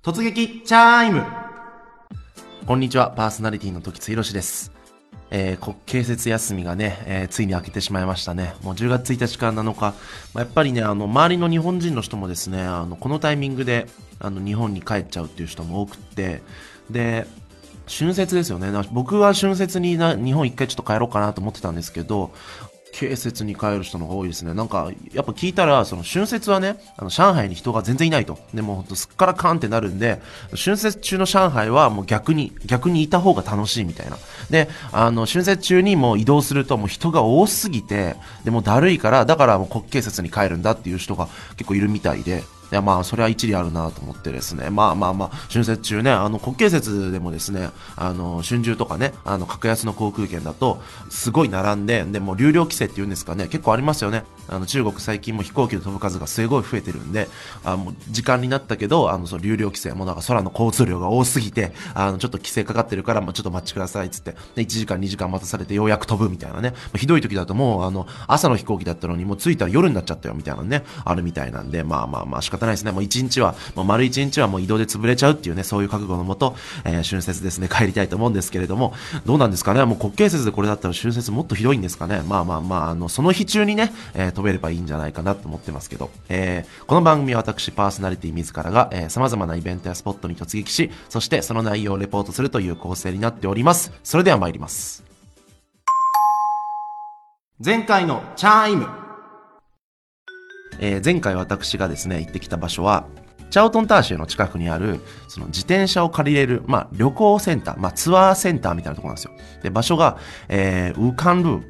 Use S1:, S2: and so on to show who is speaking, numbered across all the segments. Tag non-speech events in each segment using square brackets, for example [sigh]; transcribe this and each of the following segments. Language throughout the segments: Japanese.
S1: 突撃チャイムこんにちは、パーソナリティの時津博です。えー、国慶節休みがね、えー、ついに明けてしまいましたね。もう10月1日から7日、まあ、やっぱりね、あの、周りの日本人の人もですね、あの、このタイミングで、あの、日本に帰っちゃうっていう人も多くって、で、春節ですよね。僕は春節にな日本一回ちょっと帰ろうかなと思ってたんですけど、慶節に帰る人の方が多いですね。なんか、やっぱ聞いたら、その春節はね、あの、上海に人が全然いないと。でも、ほんとすっからかんってなるんで、春節中の上海はもう逆に、逆にいた方が楽しいみたいな。で、あの、春節中にもう移動するともう人が多すぎて、でもだるいから、だからもう国慶節に帰るんだっていう人が結構いるみたいで、いやまあそれは一理あるなと思ってですね。まあまあまあ春節中ねあの国慶節でもですねあの春秋とかねあの格安の航空券だとすごい並んででも流量規制っていうんですかね結構ありますよね。あの中国最近も飛行機の飛ぶ数がすごい増えてるんであもう時間になったけどあのその流量規制もなんか空の交通量が多すぎてあのちょっと規制かかってるからもうちょっと待ちくださいっつってで1時間2時間待たされてようやく飛ぶみたいなね。ひどい時だともうあの朝の飛行機だったのにもう着いたら夜になっちゃったよみたいなねあるみたいなんでまあまあまあないですねもう1日は、もう丸1日はもう移動で潰れちゃうっていうね、そういう覚悟のもと、えー、春節ですね、帰りたいと思うんですけれども、どうなんですかね、もう国慶節でこれだったら春節もっとひどいんですかね？まあまあまあ、あの、その日中にね、えー、飛べればいいんじゃないかなと思ってますけど、えー、この番組は私、パーソナリティ自らが、えー、様々なイベントやスポットに突撃し、そしてその内容をレポートするという構成になっております。それでは参ります。前回のチャイムえー、前回私がですね、行ってきた場所は、チャオトンターシュの近くにある、その自転車を借りれる、まあ、旅行センター、まあ、ツアーセンターみたいなところなんですよ。で、場所が、えー、ウカンルー、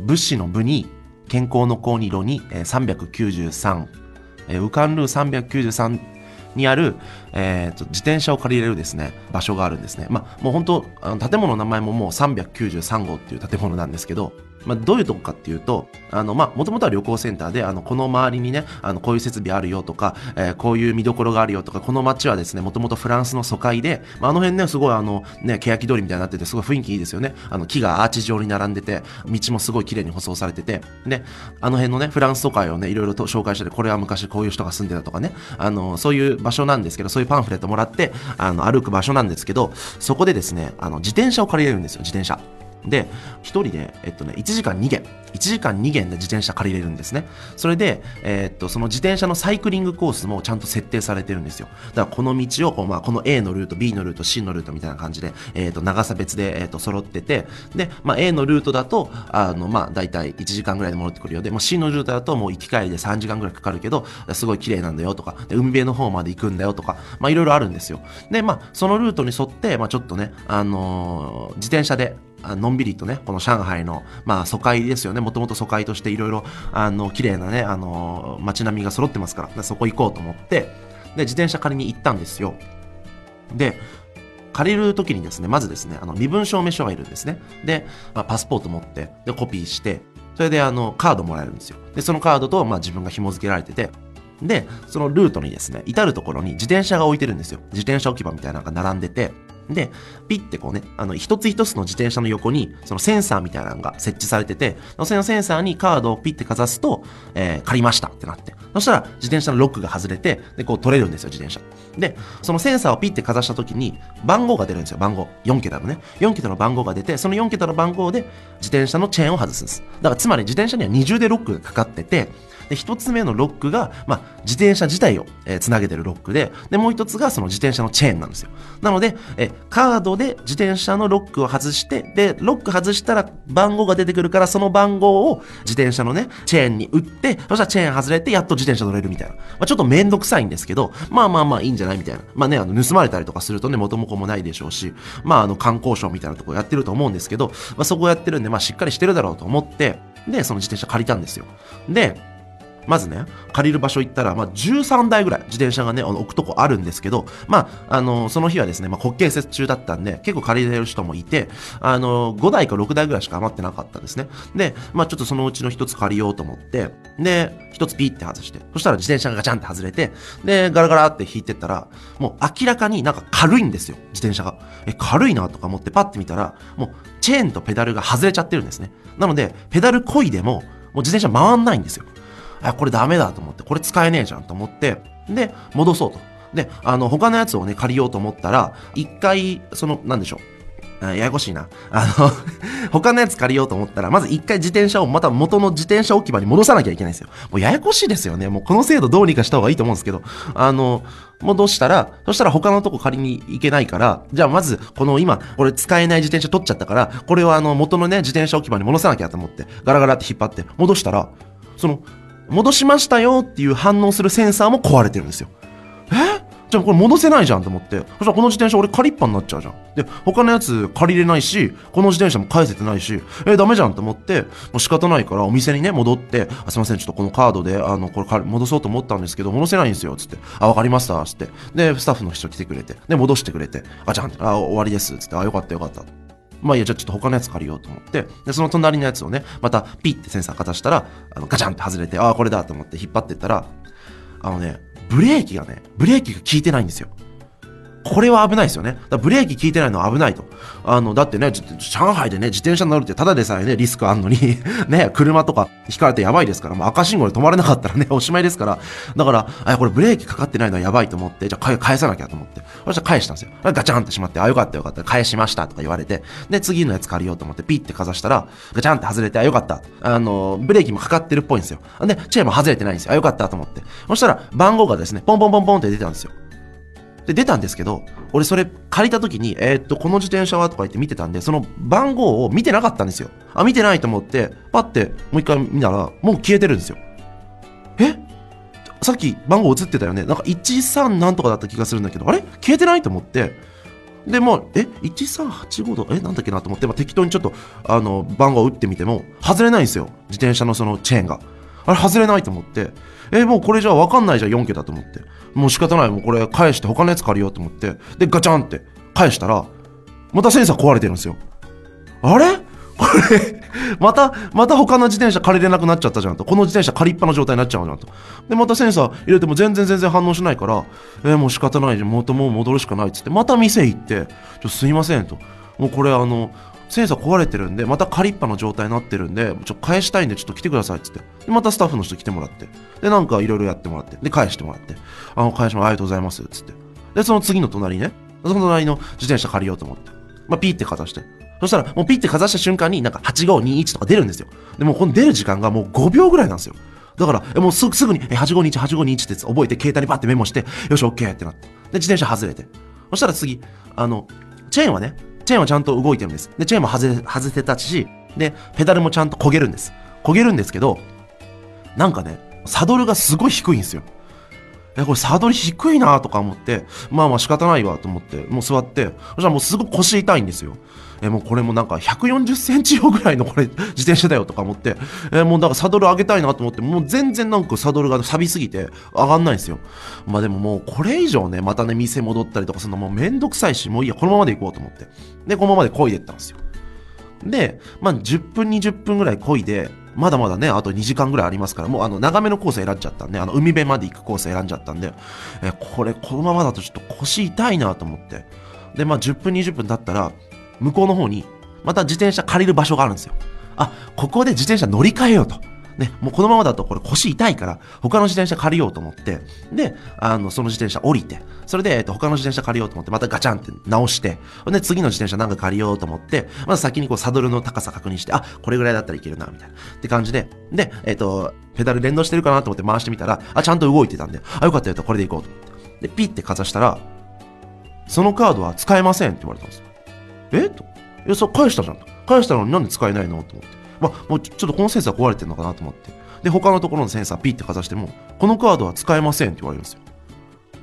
S1: 物資の部に、健康の高2路に、えー、393、ウカンルー393にある、えー、自転車を借りれるですね場所があるんですね。まあ、もう本当あの建物の名前ももう393号っていう建物なんですけど、まあ、どういうとこかっていうと、あの、まあ、もともとは旅行センターで、あの、この周りにね、あの、こういう設備あるよとか、えー、こういう見どころがあるよとか、この街はですね、もともとフランスの疎開で、まあ、あの辺ね、すごいあの、ね、欅通りみたいになってて、すごい雰囲気いいですよね。あの、木がアーチ状に並んでて、道もすごい綺麗に舗装されてて、で、あの辺のね、フランス疎開をね、いろいろと紹介してて、これは昔こういう人が住んでたとかね、あの、そういう場所なんですけど、そういうパンフレットもらって、あの、歩く場所なんですけど、そこでですね、あの、自転車を借りれるんですよ、自転車。で、1人で、えっとね、1時間2元。1時間2元で自転車借りれるんですね。それで、えー、っと、その自転車のサイクリングコースもちゃんと設定されてるんですよ。だからこの道をこう、まあ、この A のルート、B のルート、C のルートみたいな感じで、えー、っと、長さ別で、えー、っと、揃ってて、で、まあ、A のルートだと、あの、まあ、大体1時間ぐらいで戻ってくるようで、もう C のルートだともう行き帰りで3時間ぐらいかかるけど、すごい綺麗なんだよとか、で海辺の方まで行くんだよとか、まあ、いろいろあるんですよ。で、まあ、そのルートに沿って、まあ、ちょっとね、あのー、自転車で、のんびりとね、この上海の、まあ、疎開ですよね。もともと疎開としていろいろ、あの、綺麗なね、あの、街並みが揃ってますから、そこ行こうと思って、で、自転車借りに行ったんですよ。で、借りるときにですね、まずですね、あの、身分証明書がいるんですね。で、まあ、パスポート持って、で、コピーして、それで、あの、カードもらえるんですよ。で、そのカードと、まあ、自分が紐付けられてて、で、そのルートにですね、至るところに自転車が置いてるんですよ。自転車置き場みたいなのが並んでて、で、ピッてこうね、あの、一つ一つの自転車の横に、そのセンサーみたいなのが設置されてて、そのセンサーにカードをピッてかざすと、えー、借りましたってなって。そしたら、自転車のロックが外れて、で、こう取れるんですよ、自転車。で、そのセンサーをピッてかざした時に、番号が出るんですよ、番号。4桁のね。4桁の番号が出て、その4桁の番号で、自転車のチェーンを外すんです。だから、つまり自転車には二重でロックがかかってて、で、一つ目のロックが、まあ、自転車自体を、えー、つなげてるロックで、で、もう一つがその自転車のチェーンなんですよ。なので、えカードで自転車のロックを外して、で、ロック外したら番号が出てくるから、その番号を自転車のね、チェーンに打って、そしたらチェーン外れて、やっと自転車乗れるみたいな。まあ、ちょっとめんどくさいんですけど、まあまあまあいいんじゃないみたいな。まあね、あの、盗まれたりとかするとね、元も子もないでしょうし、まああの、観光省みたいなとこやってると思うんですけど、まあそこやってるんで、まあしっかりしてるだろうと思って、で、その自転車借りたんですよ。で、まずね、借りる場所行ったら、まあ、13台ぐらい自転車がね、置くとこあるんですけど、まあ、あの、その日はですね、まあ、国慶節中だったんで、結構借りれる人もいて、あの、5台か6台ぐらいしか余ってなかったですね。で、まあ、ちょっとそのうちの1つ借りようと思って、で、1つピーって外して、そしたら自転車がガチャンって外れて、で、ガラガラって引いてったら、もう明らかになんか軽いんですよ、自転車が。え、軽いなとか思ってパッて見たら、もうチェーンとペダルが外れちゃってるんですね。なので、ペダル漕いでも、もう自転車回んないんですよ。あ、これダメだと思って、これ使えねえじゃんと思って、で、戻そうと。で、あの、他のやつをね、借りようと思ったら、一回、その、なんでしょう。ややこしいな。あの [laughs] 他のやつ借りようと思ったら、まず一回自転車をまた元の自転車置き場に戻さなきゃいけないんですよ。もうややこしいですよね。もうこの制度どうにかした方がいいと思うんですけど、あの、戻したら、そしたら他のとこ借りに行けないから、じゃあまず、この今、これ使えない自転車取っちゃったから、これをあの、元のね、自転車置き場に戻さなきゃと思って、ガラガラって引っ張って、戻したら、その、戻しましたよっていう反応するセンサーも壊れてるんですよ。え？じゃあこれ戻せないじゃんと思って。そしたらこの自転車俺借りっぱになっちゃうじゃん。で、他のやつ借りれないし、この自転車も返せてないし、えー、ダメじゃんと思って、もう仕方ないからお店にね、戻って、あすいません、ちょっとこのカードで、あの、これ戻そうと思ったんですけど、戻せないんですよ、つって。あ、わかりました、つって。で、スタッフの人来てくれて、で、戻してくれて、あ、じゃあ、あ、終わりです、つって、あ、よかったよかった。まあいや、じゃあちょっと他のやつ借りようと思って、で、その隣のやつをね、またピッてセンサーかたしたら、あのガチャンって外れて、ああ、これだと思って引っ張ってったら、あのね、ブレーキがね、ブレーキが効いてないんですよ。これは危ないですよね。だブレーキ効いてないのは危ないと。あの、だってね、上海でね、自転車乗るってただでさえね、リスクあんのに [laughs] ね、車とか引かれてやばいですから、もう赤信号で止まれなかったらね、[laughs] おしまいですから、だから、あ、これブレーキかかってないのはやばいと思って、じゃあ返さなきゃと思って、そしたら返したんですよ。ガチャンってしまって、あ、よかったよかった、返しましたとか言われて、で、次のやつ借りようと思って、ピッてかざしたら、ガチャンって外れて、あ、よかった。あの、ブレーキもかかってるっぽいんですよ。で、チェーンも外れてないんですよ。あ、よかったと思って。そしたら、番号がですね、ポンポンポンポンって出てたんですよ。で、出たんですけど、俺それ借りた時に、えー、っと、この自転車はとか言って見てたんで、その番号を見てなかったんですよ。あ、見てないと思って、パッてもう一回見たら、もう消えてるんですよ。え？さっき番号映ってたよね？なんか13なんとかだった気がするんだけど、あれ？消えてないと思って、で、もう、え ?1385 度？え？なんだっけなと思って、まあ、適当にちょっと、あの、番号を打ってみても、外れないんですよ。自転車のそのチェーンが。あれ外れないと思って、えもうこれじゃ分かんないじゃん、4桁と思って。もう仕方ない、もうこれ返して他のやつ借りようと思って、で、ガチャンって返したら、またセンサー壊れてるんですよ。あれ？[laughs] これまた、また他の自転車借りれなくなっちゃったじゃんと。この自転車借りっぱの状態になっちゃうじゃんと。で、またセンサー入れても全然全然反応しないから、えー、もう仕方ないじゃん。もっともう戻るしかないっつって、また店行って、ちょすいませんと。もうこれあの、センサー壊れてるんで、また借りっぱの状態になってるんで、ちょ返したいんでちょっと来てくださいっつって。またスタッフの人来てもらって。で、なんかいろいろやってもらって。で、返してもらって。あの、返しもありがとうございますっつって。で、その次の隣ね、その隣の自転車借りようと思って。まあ、ピーってかざして。そしたら、もうピッてかざした瞬間になんか8521とか出るんですよ。でもこの出る時間がもう5秒ぐらいなんですよ。だから、もうすぐに、8521、8521って覚えて、携帯にパッてメモして、よし、OK ってなって。で、自転車外れて。そしたら次、あの、チェーンはね、チェーンはちゃんと動いてるんです。で、チェーンも外れ、外せたし、で、ペダルもちゃんと焦げるんです。焦げるんですけど、なんかね、サドルがすごい低いんですよ。え、これサドル低いなとか思って、まあまあ仕方ないわと思って、もう座って、そしたらもうすごく腰痛いんですよ。え、もうこれもなんか140センチ用ぐらいのこれ自転車だよとか思って、え、もうだからサドル上げたいなと思って、もう全然なんかサドルが錆びすぎて上がんないんですよ。まあでももうこれ以上ね、またね、店戻ったりとかするのもうめんどくさいし、もういいや、このままで行こうと思って。で、このままで漕いでったんですよ。で、まあ10分20分ぐらい漕いで、まだまだね、あと2時間ぐらいありますから、もうあの、長めのコース選んじゃったんで、あの、海辺まで行くコース選んじゃったんで、え、これ、このままだとちょっと腰痛いなと思って。で、まあ10分20分経ったら、向こうの方に、また自転車借りる場所があるんですよ。あ、ここで自転車乗り換えようと。ね、もうこのままだとこれ腰痛いから、他の自転車借りようと思って、で、あの、その自転車降りて、それで、えっと、他の自転車借りようと思って、またガチャンって直して、で、次の自転車なんか借りようと思って、まず先にこうサドルの高さ確認して、あ、これぐらいだったらいけるな、みたいな。って感じで、で、えっと、ペダル連動してるかなと思って回してみたら、あ、ちゃんと動いてたんで、あ、よかったよと、これで行こうと思って。で、ピッてかざしたら、そのカードは使えませんって言われたんですよ。え？と。いや、そ返したじゃんと。返したのになんで使えないの？と思って。まあ、もうちょっとこのセンサー壊れてるのかなと思って。で、他のところのセンサーピッてかざしても、このカードは使えませんって言われるんですよ。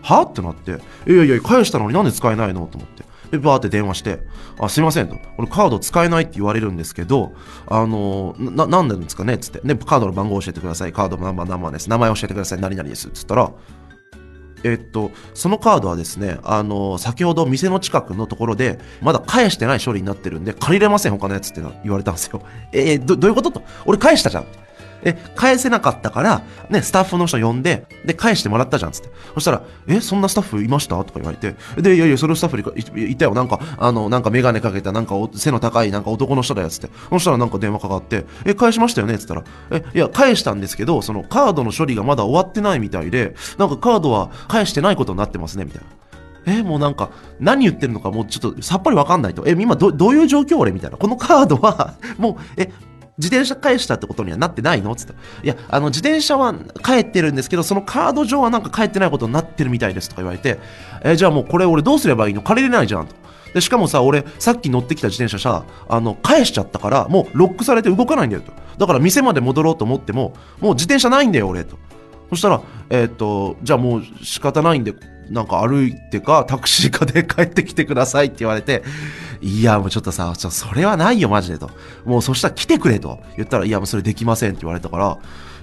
S1: は？ってなって、いやいや、返したのになんで使えないの？と思って。で、バーって電話して、あ、すいませんと。これカード使えないって言われるんですけど、あの、な、なんでですかね？つって。で、カードの番号教えてください。カードのナンバーナンバーです。名前教えてください。何々です。つったら、えっと、そのカードはですね、あの、先ほど店の近くのところで、まだ返してない処理になってるんで、借りれません、他のやつって言われたんですよ。えー、ど、どういうことと。俺返したじゃん。え、返せなかったから、ね、スタッフの人呼んで、で、返してもらったじゃん、つって。そしたら、え、そんなスタッフいました？とか言われて、で、いやいや、そのスタッフにいいたよ。なんか、あの、なんかメガネかけた、なんか背の高い、なんか男の人だよ、つって。そしたらなんか電話かかって、え、返しましたよね？つったら、え、いや、返したんですけど、そのカードの処理がまだ終わってないみたいで、なんかカードは返してないことになってますね、みたいな。えもうなんか、何言ってるのかもうちょっとさっぱりわかんないと。え、今ど、どういう状況俺？みたいな。このカードは、もう、え、自転車返したってことにはなってないの？っつって。いや、あの、自転車は帰ってるんですけど、そのカード上はなんか帰ってないことになってるみたいですとか言われて、え、じゃあもうこれ俺どうすればいいの？借りれないじゃんと。で、しかもさ、俺、さっき乗ってきた自転車さ、あの、返しちゃったから、もうロックされて動かないんだよと。だから店まで戻ろうと思っても、もう自転車ないんだよ、俺と。そしたら、えーっと、じゃあもう仕方ないんで、なんか歩いてか、タクシーかで帰ってきてくださいって言われて、いや、もうちょっとさ、ちょそれはないよ、マジでと。もうそしたら来てくれと言ったら、いや、もうそれできませんって言われたから、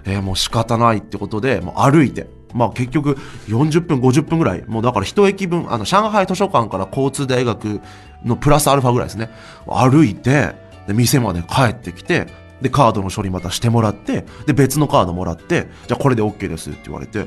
S1: えーもう仕方ないってことで、もう歩いて。まあ結局40分、50分ぐらい。もうだから一駅分、あの、上海図書館から交通大学のプラスアルファぐらいですね。歩いて、で、店まで帰ってきて、で、カードの処理またしてもらって、で、別のカードもらって、じゃあこれで OK ですって言われて、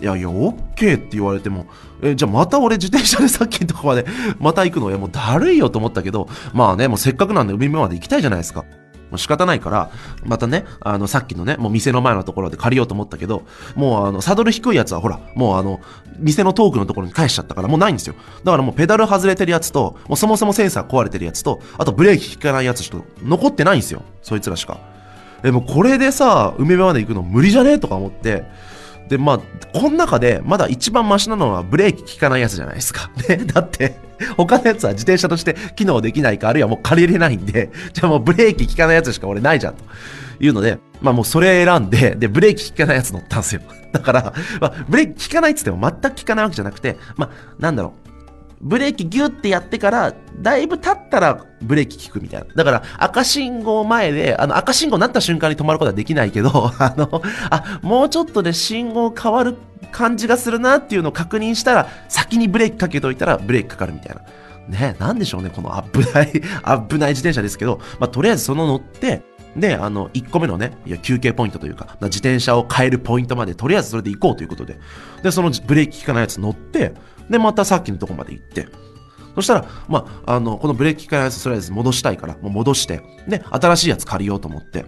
S1: いやいや、OK って言われても、え、じゃあまた俺自転車でさっきのとこまで、[laughs] また行くの、いやもうだるいよと思ったけど、まあね、もうせっかくなんで海辺まで行きたいじゃないですか。もう仕方ないから、またね、あの、さっきのね、もう店の前のところで借りようと思ったけど、もうあの、サドル低いやつはほら、もうあの、店の遠くのところに返しちゃったから、もうないんですよ。だからもうペダル外れてるやつと、もうそもそもセンサー壊れてるやつと、あとブレーキ効かないやつしか残ってないんですよ。そいつらしか。え、もうこれでさ、海辺まで行くの無理じゃね？とか思って、で、まあ、この中で、まだ一番マシなのはブレーキ効かないやつじゃないですか。[laughs] ね、だって、他のやつは自転車として機能できないか、あるいはもう借りれないんで、[laughs] じゃあもうブレーキ効かないやつしか俺ないじゃん、というので、まあもうそれ選んで、で、ブレーキ効かないやつ乗ったんですよ。[laughs] だから、まあ、ブレーキ効かないっつっても全く効かないわけじゃなくて、まあ、なんだろう。ブレーキギュってやってから、だいぶ経ったらブレーキ効くみたいな。だから赤信号前で、あの赤信号になった瞬間に止まることはできないけど、[laughs] あの、あ、もうちょっとで信号変わる感じがするなっていうのを確認したら、先にブレーキかけといたらブレーキかかるみたいな。ね、なんでしょうね、この危ない、[laughs] 危ない自転車ですけど、まあ、とりあえずその乗って、で、あの、1個目のね、いや休憩ポイントというか、自転車を変えるポイントまで、とりあえずそれで行こうということで、で、そのブレーキ効かないやつ乗って、で、またさっきのとこまで行って、そしたら、まあ、あの、このブレーキ効かないやつ、とりあえず戻したいから、もう戻して、で、新しいやつ借りようと思って、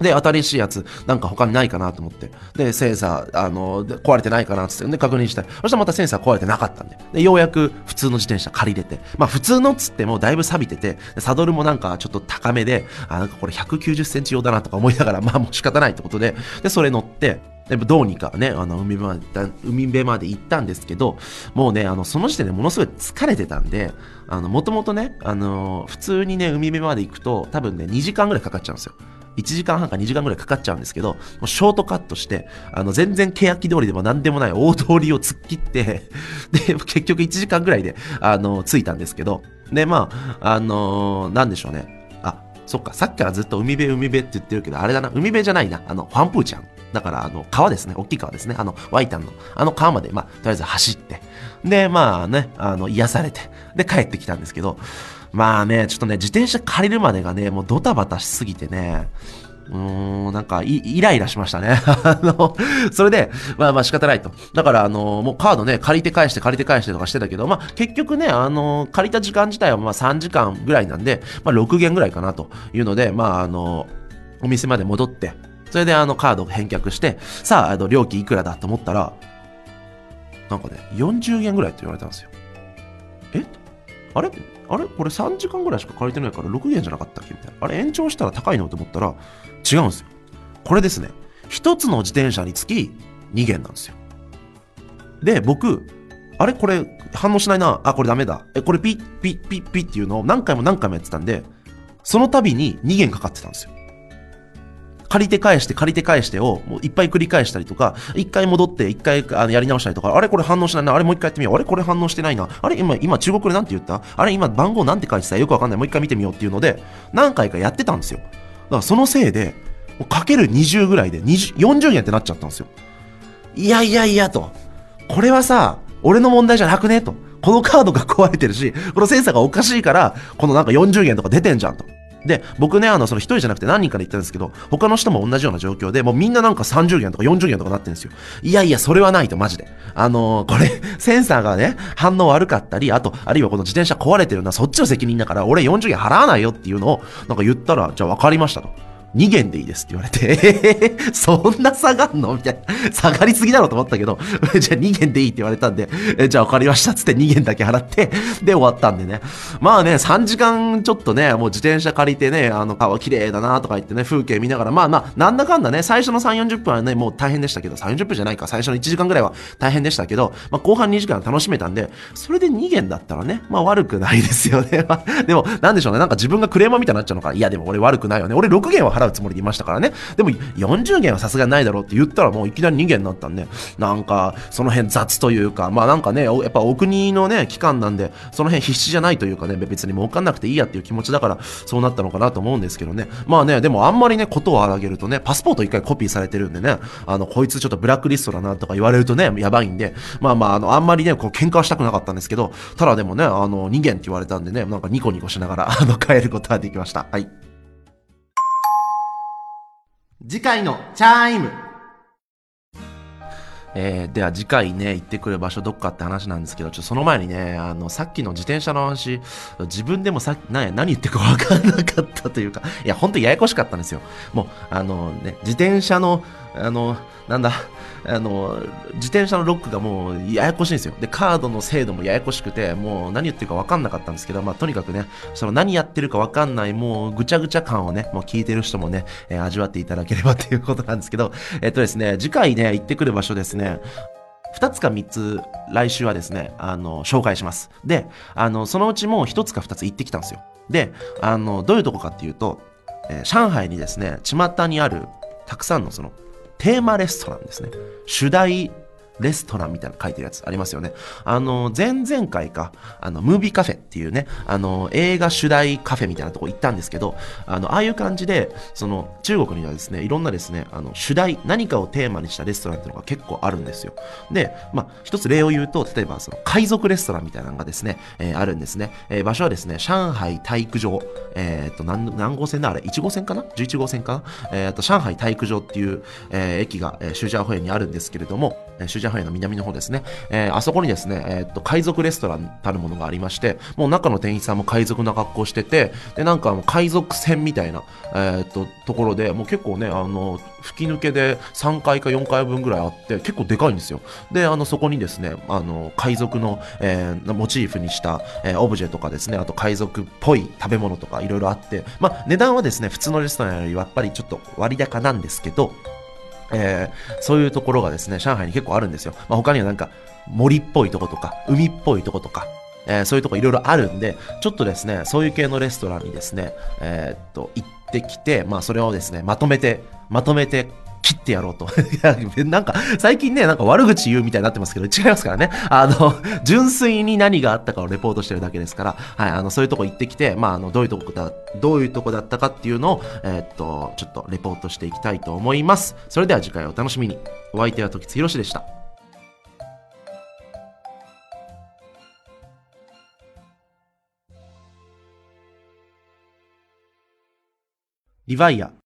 S1: で、新しいやつ、なんか他にないかなと思って。で、センサー、あの、壊れてないかなっつって、確認したら、そしたらまたセンサー壊れてなかったんで。で、ようやく普通の自転車借りれて。まあ、普通のっつってもだいぶ錆びてて、サドルもなんかちょっと高めで、あ、なんかこれ190センチ用だなとか思いながら、まあもう仕方ないってことで、で、それ乗って、でどうにかね、あの、海辺まで行った、海辺まで行ったんですけど、もうね、あの、その時点でものすごい疲れてたんで、あの、もともとね、あの、普通にね、海辺まで行くと、多分ね、2時間ぐらいかかっちゃうんですよ。1時間半か2時間ぐらいかかっちゃうんですけど、もうショートカットして、あの、全然欅通りでも何でもない大通りを突っ切って、[laughs] で、結局1時間ぐらいで、あの、着いたんですけど、で、まあ、あのなんでしょうね。あ、そっか、さっきからずっと海辺海辺って言ってるけど、あれだな、海辺じゃないな、あの、ファンプーちゃん。だから、あの、川ですね、大きい川ですね、あの、ワイタンの、あの川まで、まあ、とりあえず走って、で、まあね、あの、癒されて、で、帰ってきたんですけど、まあね、ちょっとね、自転車借りるまでがね、もうドタバタしすぎてね、うーん、なんかイ、ライラしましたね。[laughs] あの、それで、まあまあ仕方ないと。だから、あの、もうカードね、借りて返して借りて返してとかしてたけど、まあ結局ね、あの、借りた時間自体はまあ3時間ぐらいなんで、まあ6元ぐらいかなというので、まああの、お店まで戻って、それであのカードを返却して、さあ、あの、料金いくらだと思ったら、なんかね、40元ぐらいって言われたんですよ。え？あれ？あれ？これ3時間ぐらいしか借りてないから6元じゃなかったっけ？みたいな。あれ延長したら高いの？と思ったら違うんですよ。これですね。一つの自転車につき2元なんですよ。で、僕、あれ？これ反応しないな。あ、これダメだ。え、これピッピッピッピッっていうのを何回も何回もやってたんで、その度に2元かかってたんですよ。借りて返して借りて返してをもういっぱい繰り返したりとか、一回戻って一回あのやり直したりとか、あれこれ反応しないな、あれもう一回やってみよう、あれこれ反応してないな、あれ今、今中国でなんて言った？あれ今番号なんて書いてた？よくわかんない、もう一回見てみようっていうので、何回かやってたんですよ。だからそのせいで、かける20ぐらいで20 40円ってなっちゃったんですよ。いやいやいやと。これはさ、俺の問題じゃなくね？と。このカードが壊れてるし、このセンサーがおかしいから、このなんか40元とか出てんじゃんと。で、僕ね、あの、その一人じゃなくて何人かで行ったんですけど、他の人も同じような状況で、もうみんななんか30元とか40元とかなってるんですよ。いやいや、それはないと、マジで。あのーこれ、[laughs] センサーがね、反応悪かったり、あと、あるいはこの自転車壊れてるのはそっちの責任だから、俺40元払わないよっていうのを、なんか言ったら、じゃあ分かりましたと。2元でいいですって言われて、え [laughs] ーそんな下がんの？みたいな。下がりすぎだろうと思ったけど、[laughs] じゃあ2元でいいって言われたんで、えじゃあ分かりましたっつって2元だけ払って、で終わったんでね。まあね、3時間ちょっとね、もう自転車借りてね、あの川綺麗だなとか言ってね、風景見ながら、まあまあ、なんだかんだね、最初の3、40分はね、もう大変でしたけど、3、40分じゃないか、最初の1時間ぐらいは大変でしたけど、まあ後半2時間楽しめたんで、それで2元だったらね、まあ悪くないですよね。[laughs] までも、なんでしょうね、なんか自分がクレーマーみたいになっちゃうのか、いやでも俺悪くないよね。俺6元は払うつもりでいましたからね。でも40元はさすがないだろうって言ったらもういきなり2元になったんで、なんかその辺雑というか、まあなんかね、やっぱお国のね、機関なんで、その辺必死じゃないというかね、別に儲かんなくていいやっていう気持ちだから、そうなったのかなと思うんですけどね。まあね、でもあんまりね、ことを荒げるとね、パスポート一回コピーされてるんでね、あの、こいつちょっとブラックリストだなとか言われるとね、やばいんで、まあまあ、あの、あんまりね、こう喧嘩はしたくなかったんですけど、ただでもね、あの、2元って言われたんでね、なんかニコニコしながら、あの、帰ることができました。はい。次回のチャイム。えー、では次回ね、行ってくる場所どっかって話なんですけど、ちょっとその前にね、あの、さっきの自転車の話、自分でもさっき、何言ってるか分かんなかったというか、いや、ほんとややこしかったんですよ。もう、あのね、自転車の、あの、なんだ、あの、自転車のロックがもうややこしいんですよ。で、カードの精度もややこしくて、もう何言ってるか分かんなかったんですけど、まあ、とにかくね、その何やってるか分かんない、もうぐちゃぐちゃ感をね、もう聞いてる人もね、えー味わっていただければということなんですけど、えっとですね、次回ね、行ってくる場所ですね、2つか3つ来週はですね、あの、紹介します。で、あの、そのうちもう1つか2つ行ってきたんですよ。で、あの、どういうとこかっていうと、えー上海にですね、巷にあるたくさんのその、テーマレストランですね。主題レストランみたいな書いてるやつありますよね。あの、前々回か、あの、ムービーカフェっていうね、あの、映画主題カフェみたいなとこ行ったんですけど、あの、ああいう感じで、その、中国にはですね、いろんなですね、あの、主題、何かをテーマにしたレストランっていうのが結構あるんですよ。で、まあ、一つ例を言うと、例えば、その、海賊レストランみたいなのがですね、えーあるんですね。えー場所はですね、上海体育場、えーっと、何、何号線だ？あれ ?1 号線かな ?11 号線かな？えーっと、上海体育場っていう、えー駅が、えー、シュジャーホエにあるんですけれども、えーーホエの南の方ですね。えーあそこにですね、えーっと、海賊レストランたるものがありまして、もう中の店員さんも海賊な格好してて、で、なんかもう海賊船みたいな、えーっと、ところで、もう結構ね、あの、吹き抜けで3階か4階分ぐらいあって、結構でかいんですよ。で、あの、そこにですね、あの、海賊の、えーモチーフにした、えーオブジェとかですね、あと海賊っぽい食べ物とかいろいろあって、まあ、値段はですね、普通のレストランよりやっぱりちょっと割高なんですけど、えーそういうところがですね、上海に結構あるんですよ。まあ、他にはなんか森っぽいとことか、海っぽいとことか、えーそういうとこいろいろあるんで、ちょっとですね、そういう系のレストランにですね、えーっと、行ってきて、まあそれをですね、まとめて、まとめて、切ってやろうと。い [laughs] やなんか、最近ね、なんか悪口言うみたいになってますけど、違いますからね。あの、[laughs] 純粋に何があったかをレポートしてるだけですから、はい、あの、そういうとこ行ってきて、まあ、あの、どういうとこだ、どういうとこだったかっていうのを、えーっと、ちょっとレポートしていきたいと思います。それでは次回お楽しみに。お相手は時津博史でした。リヴァイア。